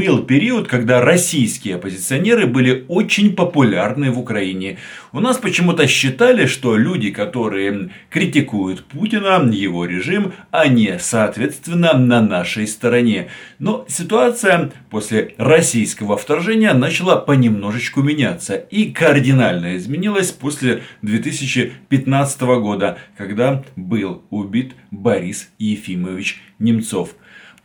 был период, когда российские оппозиционеры были очень популярны в Украине. У нас почему-то считали, что люди, которые критикуют Путина, его режим, они, соответственно, на нашей стороне. Но ситуация после российского вторжения начала понемножечку меняться. И кардинально изменилась после 2015 года, когда был убит Борис Ефимович Немцов.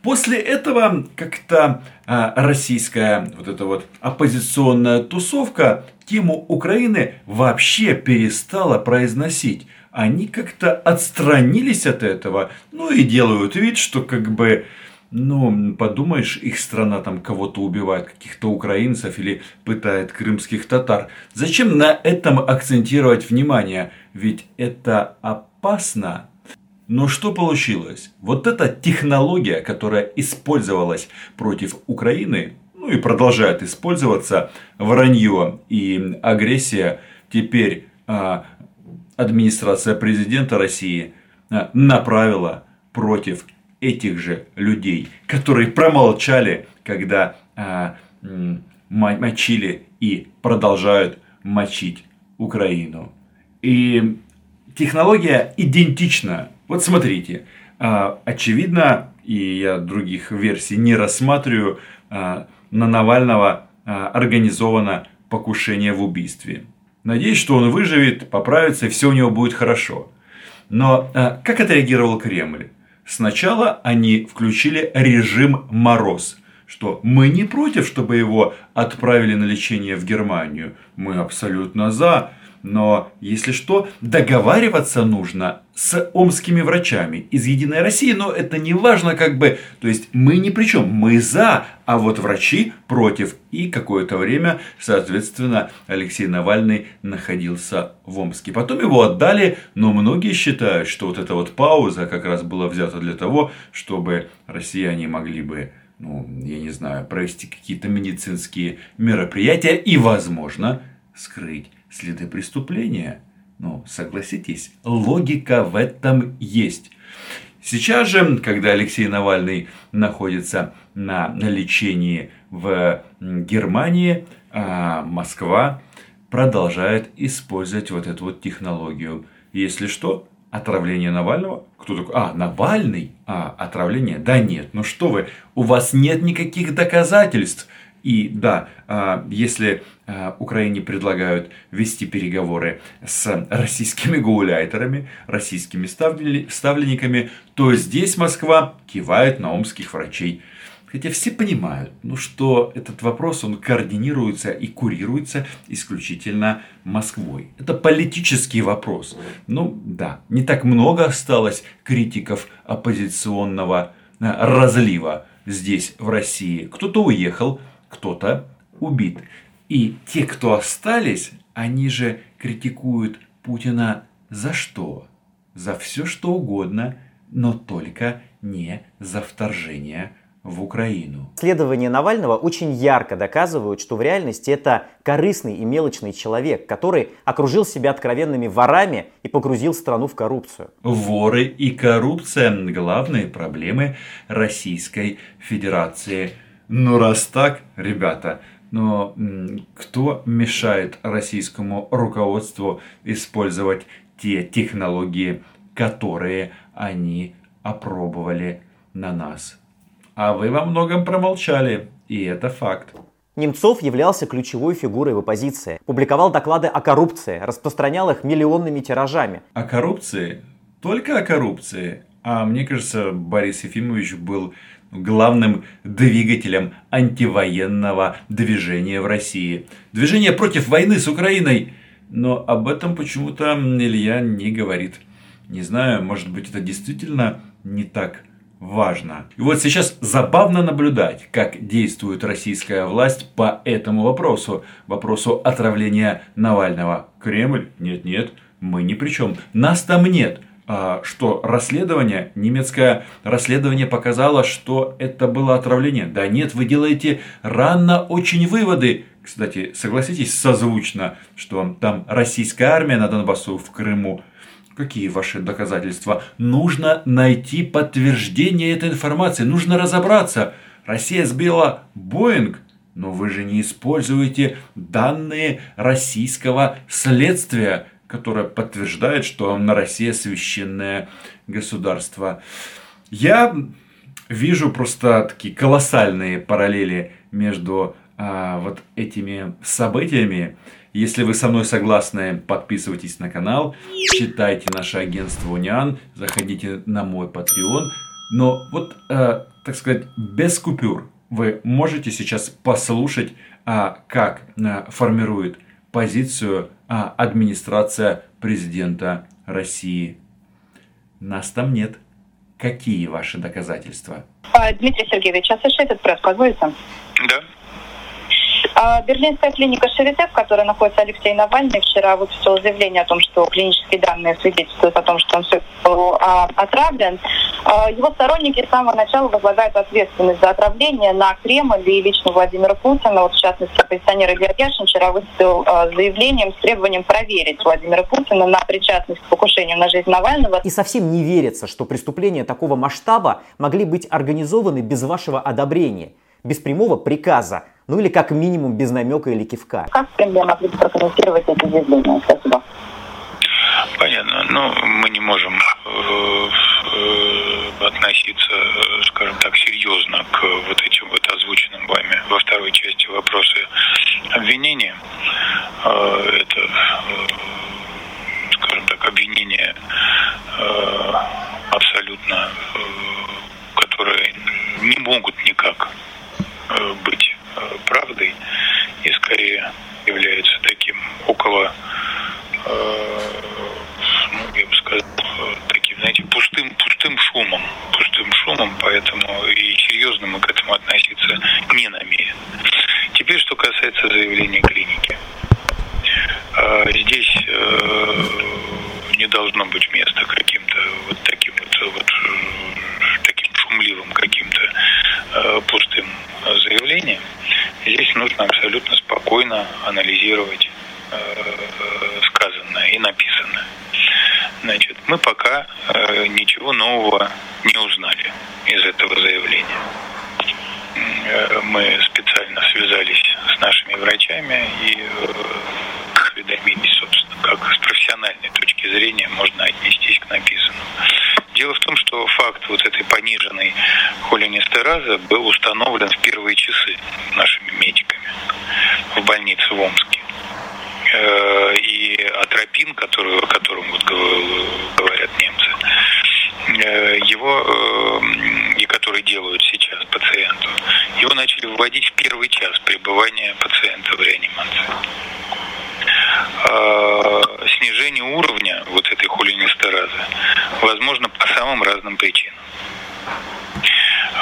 После этого как-то а, российская вот эта вот оппозиционная тусовка тему Украины вообще перестала произносить. Они как-то отстранились от этого, ну и делают вид, что как бы, ну, подумаешь, их страна там кого-то убивает, каких-то украинцев или пытает крымских татар. Зачем на этом акцентировать внимание? Ведь это опасно. Но что получилось? Вот эта технология, которая использовалась против Украины, ну и продолжает использоваться, вранье и агрессия, теперь а, администрация президента России а, направила против этих же людей, которые промолчали, когда а, мочили и продолжают мочить Украину. И технология идентична вот смотрите, а, очевидно, и я других версий не рассматриваю, а, на Навального а, организовано покушение в убийстве. Надеюсь, что он выживет, поправится и все у него будет хорошо. Но как отреагировал Кремль? Сначала они включили режим «Мороз», что мы не против, чтобы его отправили на лечение в Германию. Мы абсолютно за. Но, если что, договариваться нужно с омскими врачами из Единой России, но это не важно как бы, то есть мы ни при чем, мы за, а вот врачи против. И какое-то время, соответственно, Алексей Навальный находился в Омске. Потом его отдали, но многие считают, что вот эта вот пауза как раз была взята для того, чтобы россияне могли бы ну, я не знаю, провести какие-то медицинские мероприятия и, возможно, скрыть следы преступления. Ну, согласитесь, логика в этом есть. Сейчас же, когда Алексей Навальный находится на лечении в Германии, а Москва продолжает использовать вот эту вот технологию. Если что, отравление Навального? Кто такой? А, Навальный? А, отравление? Да нет, ну что вы, у вас нет никаких доказательств. И да, а, если а, Украине предлагают вести переговоры с российскими гауляйтерами, российскими ставленниками, то здесь Москва кивает на омских врачей. Хотя все понимают, ну, что этот вопрос он координируется и курируется исключительно Москвой. Это политический вопрос. Ну да, не так много осталось критиков оппозиционного а, разлива здесь, в России. Кто-то уехал, кто-то убит. И те, кто остались, они же критикуют Путина за что? За все что угодно, но только не за вторжение в Украину. Исследования Навального очень ярко доказывают, что в реальности это корыстный и мелочный человек, который окружил себя откровенными ворами и погрузил страну в коррупцию. Воры и коррупция – главные проблемы Российской Федерации – ну, раз так, ребята, но кто мешает российскому руководству использовать те технологии, которые они опробовали на нас? А вы во многом промолчали, и это факт. Немцов являлся ключевой фигурой в оппозиции. Публиковал доклады о коррупции, распространял их миллионными тиражами. О коррупции? Только о коррупции? А мне кажется, Борис Ефимович был главным двигателем антивоенного движения в России. Движение против войны с Украиной. Но об этом почему-то Илья не говорит. Не знаю, может быть это действительно не так важно. И вот сейчас забавно наблюдать, как действует российская власть по этому вопросу. Вопросу отравления Навального. Кремль? Нет-нет, мы ни при чем. Нас там нет. А, что расследование, немецкое расследование показало, что это было отравление. Да нет, вы делаете рано очень выводы. Кстати, согласитесь созвучно, что там российская армия на Донбассу в Крыму. Какие ваши доказательства? Нужно найти подтверждение этой информации, нужно разобраться. Россия сбила Боинг, но вы же не используете данные российского следствия, которое подтверждает, что на Россия священное государство. Я вижу просто такие колоссальные параллели между а, вот этими событиями. Если вы со мной согласны, подписывайтесь на канал, читайте наше агентство Униан, заходите на мой Patreon. Но вот, э, так сказать, без купюр вы можете сейчас послушать, а, как а, формирует позицию а, администрация президента России. Нас там нет. Какие ваши доказательства? Дмитрий Сергеевич, а слышите этот пресс, позволите? Да. А Берлинская клиника Шарите, в которой находится Алексей Навальный, вчера выпустила заявление о том, что клинические данные свидетельствуют о том, что он все а, отравлен. А, его сторонники с самого начала возлагают ответственность за отравление на Кремль и лично Владимира Путина. Вот, в частности, оппозиционер Илья Яшин вчера выступил а, заявлением с требованием проверить Владимира Путина на причастность к покушению на жизнь Навального. И совсем не верится, что преступления такого масштаба могли быть организованы без вашего одобрения, без прямого приказа ну или как минимум без намека или кивка. Как могли бы прокомментировать это заявление? Спасибо. Понятно. Но ну, мы не можем э, э, относиться, скажем так, серьезно к вот этим вот озвученным вами во второй части вопросы обвинения. Э, это, э, скажем так, обвинения э, абсолютно, э, которые не могут никак э, быть Э, правдой и скорее является таким около, э, ну, я бы сказал, таким, знаете, пустым, пустым шумом, пустым шумом, поэтому и серьезно мы к этому относиться не намерены. Теперь, что касается заявления клиники. Э, здесь не должно быть места каким-то вот таким вот, вот таким шумливым каким-то пустым заявлением. Нужно абсолютно спокойно анализировать э, сказанное и написанное. Значит, мы пока э, ничего нового не узнали из этого заявления. Э, мы специально связались с нашими врачами и осведомились, собственно, как с профессиональной точки зрения можно отнестись к написанному. Что факт вот этой пониженной холинестеразы был установлен в первые часы нашими медиками в больнице в Омске. Э, и атропин, который, о котором вот говорят немцы, э, его, э, и который делают сейчас пациенту, его начали вводить в первый час пребывания пациента в реанимации. Снижение уровня возможно по самым разным причинам.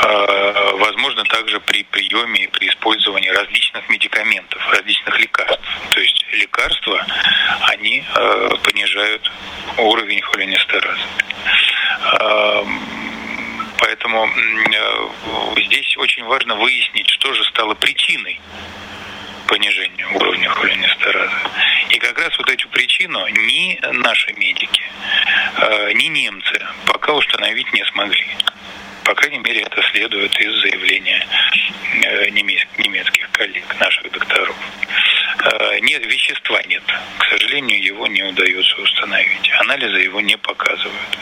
Э, возможно также при приеме и при использовании различных медикаментов, различных лекарств. То есть лекарства, они э, понижают уровень холинестеразы. Поэтому здесь очень важно выяснить, что же стало причиной понижению уровня холинестеразы. И как раз вот эту причину ни наши медики, э, ни немцы пока установить не смогли. По крайней мере, это следует из заявления э, немецких коллег, наших докторов. Э, нет, вещества нет. К сожалению, его не удается установить. Анализы его не показывают.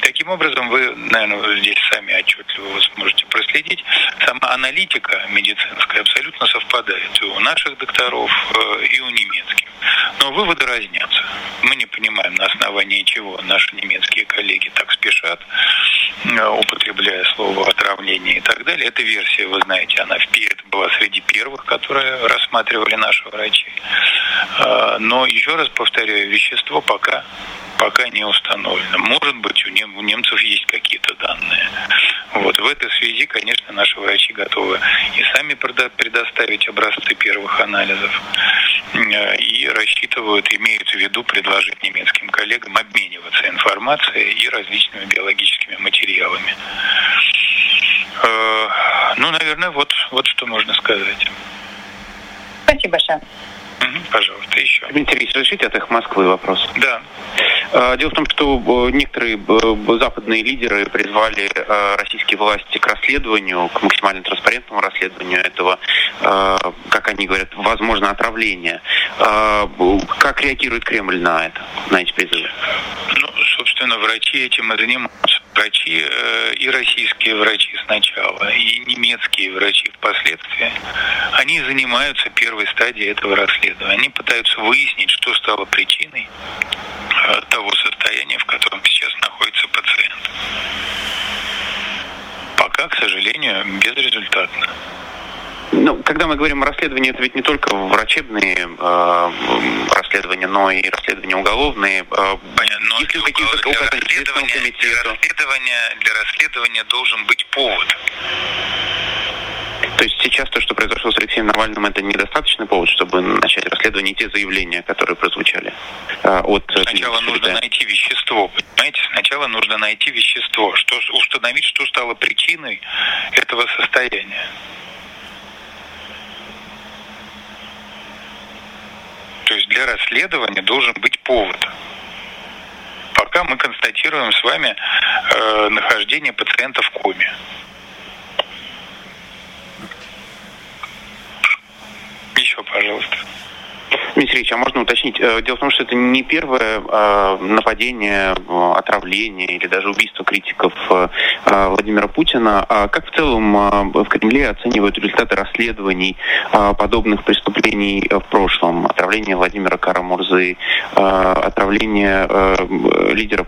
Таким образом, вы, наверное, здесь сами отчетливо вы сможете проследить. Сама аналитика медицинская абсолютно совпадает у наших докторов, э, и у немецких. Но выводы разнятся. Мы не понимаем, на основании чего наши немецкие коллеги так спешат, э, употребляя слово отравление и так далее. Эта версия, вы знаете, она была среди первых, которые рассматривали наши врачи. Э, но еще раз повторяю, вещество пока пока не установлено. Может быть, у, нем, у немцев есть какие-то данные. Вот. В этой связи, конечно, наши врачи готовы и сами предоставить образцы первых анализов, э, и рассчитывают, имеют в виду предложить немецким коллегам обмениваться информацией и различными биологическими материалами. Э, ну, наверное, вот, вот что можно сказать. Спасибо большое. Пожалуйста, еще. Дмитрий, разрешите от их Москвы вопрос? Да. А, дело в том, что некоторые западные лидеры призвали а, российские власти к расследованию, к максимально транспарентному расследованию этого, а, как они говорят, возможно, отравления. Как реагирует Кремль на это, на эти призывы? Ну, собственно, врачи этим и занимаются. Врачи э, и российские врачи сначала, и немецкие врачи впоследствии, они занимаются первой стадией этого расследования. Они пытаются выяснить, что стало причиной э, того состояния, в котором сейчас находится пациент. Пока, к сожалению, безрезультатно. Ну, когда мы говорим о расследовании, это ведь не только врачебные э, расследования, но и расследования уголовные. Э, Понятно. Но Есть ли какие-то указания расследования, для расследования, для расследования должен быть повод. То есть сейчас то, что произошло с Алексеем Навальным, это недостаточный повод, чтобы начать расследование те заявления, которые прозвучали э, от Сначала нужно найти вещество, понимаете? Сначала нужно найти вещество, что установить, что стало причиной этого состояния. То есть для расследования должен быть повод. Пока мы констатируем с вами э, нахождение пациента в коме. Еще, пожалуйста. Дмитрий а можно уточнить? Э, дело в том, что это не первое э, нападение, э, отравление или даже убийство критиков Владимира Путина. А как в целом в Кремле оценивают результаты расследований подобных преступлений в прошлом? Отравление Владимира Карамурзы, отравление лидера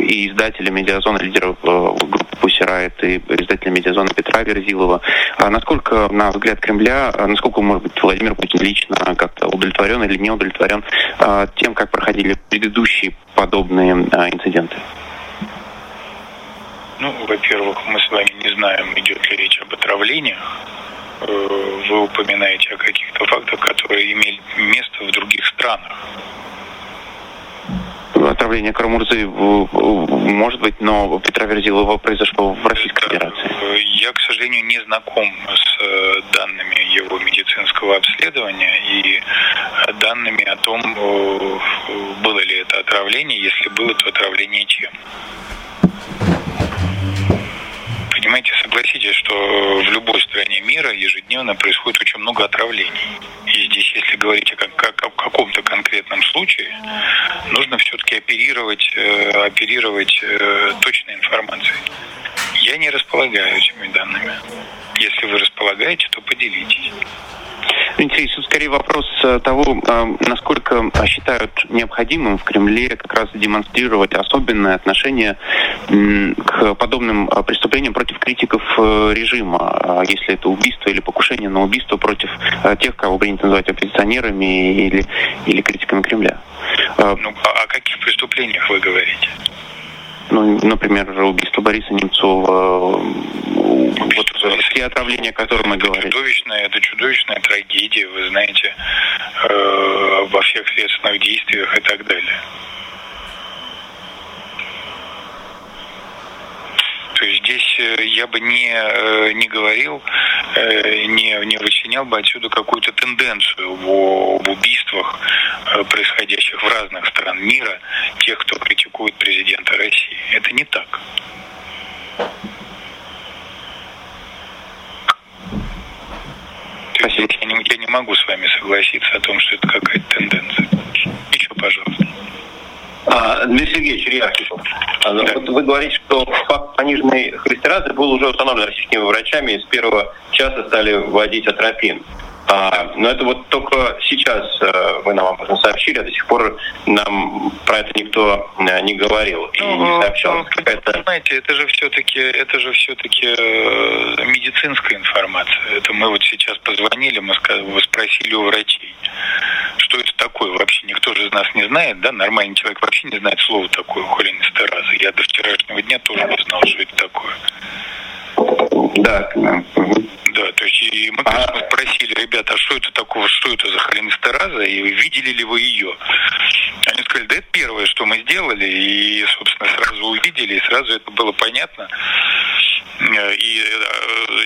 и издателя медиазона, лидера группы Пусирайт и издателя медиазона Петра Верзилова. А насколько, на взгляд Кремля, насколько, может быть, Владимир Путин лично как-то удовлетворен или не удовлетворен а, тем, как проходили предыдущие подобные а, инциденты? Ну, во-первых, мы с вами не знаем, идет ли речь об отравлениях. Э, вы упоминаете о каких-то фактах, которые имели место в других странах отравление Карамурзы может быть, но Петра Верзилова произошло в Российской Федерации. Я, к сожалению, не знаком с э, данными его медицинского обследования и данными о том, э, было ли это отравление, если было, то отравление чем понимаете, согласитесь, что в любой стране мира ежедневно происходит очень много отравлений. И здесь, если говорить о, как, о каком-то конкретном случае, нужно все-таки оперировать, э, оперировать э, точной информацией. Я не располагаю этими данными. Если вы располагаете, то поделитесь. Интересует скорее вопрос э, того, э, насколько считают необходимым в Кремле как раз демонстрировать особенное отношение к подобным э, преступлениям против критиков режима, если это убийство или покушение на убийство против тех, кого принято называть оппозиционерами или, или критиками Кремля. Ну, а о каких преступлениях вы говорите? Ну, например, убийство Бориса Немцова, вот те отравления, о которых мы говорили. Чудовищная, это чудовищная трагедия, вы знаете, э, во всех следственных действиях и так далее. То есть здесь э, я бы не, э, не говорил, э, не, не вычленял бы отсюда какую-то тенденцию в, в убийствах, происходящих в разных стран мира, тех, кто критикует президента России. Это не так. Спасибо. Я не, я не могу с вами согласиться о том, что это какая-то тенденция. Еще, пожалуйста. А, Дмитрий Сергеевич Риархипов, а, ну, вот вы говорите, что факт пониженной холестерации был уже установлен российскими врачами, и с первого часа стали вводить атропин. А, но это вот только сейчас э, вы нам об этом сообщили, а до сих пор нам про это никто э, не говорил и ну, не сообщал. Ну, какая Знаете, это же все-таки это же все-таки э, медицинская информация. Это мы вот сейчас позвонили, мы спросили у врачей, что это такое вообще. Никто же из нас не знает, да? Нормальный человек вообще не знает слова такое холинестераза. Я до вчерашнего дня тоже не знал, что это такое. Да. Да, то есть и мы, конечно. Спросили, ребята, а что это такого, что это за холинестераза, и видели ли вы ее? Они сказали, да это первое, что мы сделали, и, собственно, сразу увидели, и сразу это было понятно. И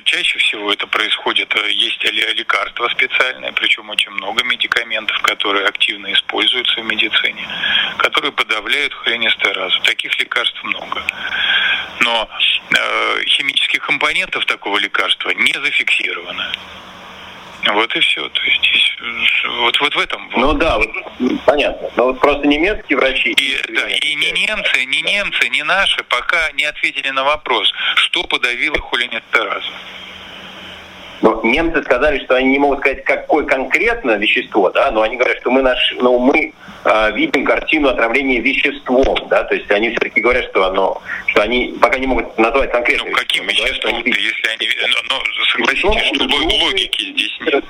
чаще всего это происходит, есть лекарства специальные, причем очень много медикаментов, которые активно используются в медицине, которые подавляют холинестеразу. Таких лекарств много. Но химических компонентов такого лекарства не зафиксировано. Вот и все. То есть здесь, вот, вот в этом. Ну да, вот, понятно. Но вот просто немецкие врачи. И, да, и ни немцы, ни немцы, ни наши пока не ответили на вопрос, что подавило холинестеразу. Но немцы сказали, что они не могут сказать, какое конкретно вещество, да, но они говорят, что мы наш, ну, мы э, видим картину отравления веществом, да, то есть они все-таки говорят, что оно, что они пока не могут назвать конкретно. Ну, каким веществом, говорят, если они, ну, ну согласитесь, что логики здесь нет.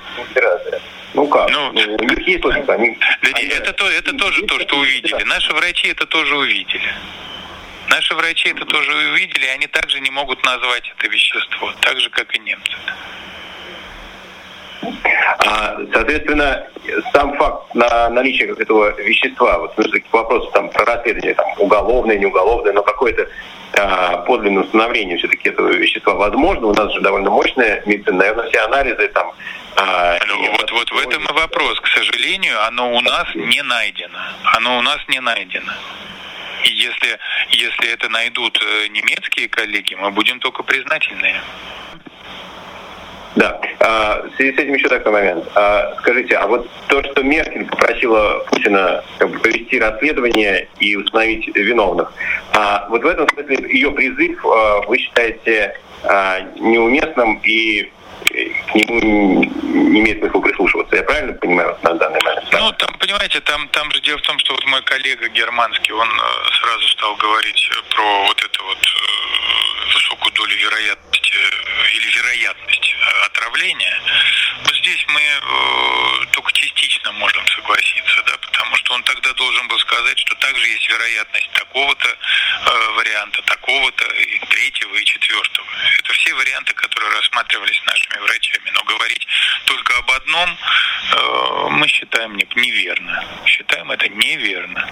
Ну как? Ну, ну, есть логика. Они, они, это, то, это тоже то, что увидели. Наши врачи это тоже увидели. Наши врачи это тоже увидели, и они также не могут назвать это вещество, так же, как и немцы. А, соответственно, сам факт на наличия этого вещества, вот ну, вопрос там про расследование, там, уголовное, не уголовное, но какое-то а, подлинное установление все-таки этого вещества возможно. У нас же довольно мощная медицина, наверное, все анализы там. А, ну, вот, вот в этом и вопрос. К сожалению, оно у нас не найдено. Оно у нас не найдено. И если, если это найдут э, немецкие коллеги, мы будем только признательны. Да. А, в связи с этим еще такой момент. А, скажите, а вот то, что Меркель попросила Путина как бы, провести расследование и установить виновных, а, вот в этом смысле ее призыв а, вы считаете а, неуместным и к нему не имеет смысла прислушиваться. Я правильно понимаю на данный момент? Ну, там, понимаете, там, там же дело в том, что вот мой коллега германский, он э, сразу стал говорить про вот эту вот э, высокую долю вероятности э, или вероятность отравления. Вот здесь мы только частично можем согласиться, да, потому что он тогда должен был сказать, что также есть вероятность такого-то варианта, такого-то, и третьего, и четвертого. Это все варианты, которые рассматривались нашими врачами. Но говорить только об одном э, мы считаем неверно. Считаем это неверно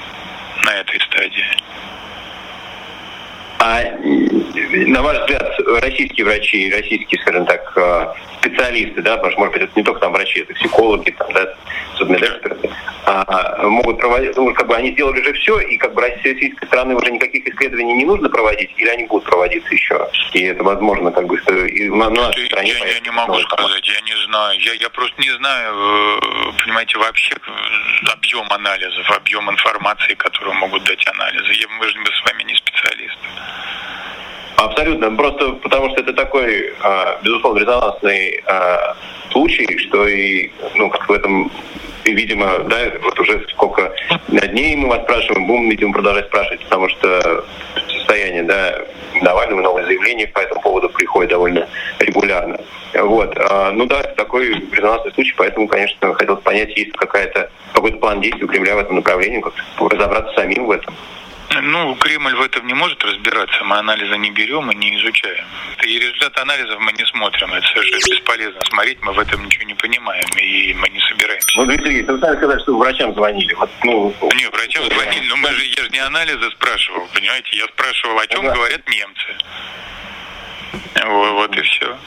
на этой стадии. А на ваш взгляд, российские врачи, российские, скажем так, э, специалисты, да, потому что, может быть, это не только там врачи, это психологи, там, да, судмедэксперты, а, могут проводить, ну, как бы они сделали уже все, и как бы российской стороны уже никаких исследований не нужно проводить, или они будут проводиться еще? И это возможно, как бы, и на, на нашей стране... Я, я не могу сказать, я не знаю. Я, я просто не знаю, э, понимаете, вообще э, объем анализов, объем информации, которую могут дать анализы. Я, мы же с вами не специалисты. Абсолютно. Просто потому что это такой, а, безусловно, резонансный а, случай, что и, ну, как в этом и, видимо, да, вот уже сколько дней мы вас спрашиваем, будем, видимо, продолжать спрашивать, потому что состояние, да, Навального, новые заявления по этому поводу приходят довольно регулярно. Вот. А, ну да, это такой резонансный случай, поэтому, конечно, хотелось понять, есть какая-то какой-то план действий у Кремля в этом направлении, как разобраться самим в этом. Ну, Кремль в этом не может разбираться. Мы анализы не берем и не изучаем. И результат анализов мы не смотрим. Это совершенно бесполезно смотреть. Мы в этом ничего не понимаем. И мы не собираемся. Ну, Дмитрий Сергеевич, вы сами сказали, что врачам звонили. Вот, ну, не, врачам звонили. Но мы же, я же не анализы спрашивал, понимаете? Я спрашивал, о чем да. говорят немцы. Вот, вот и все.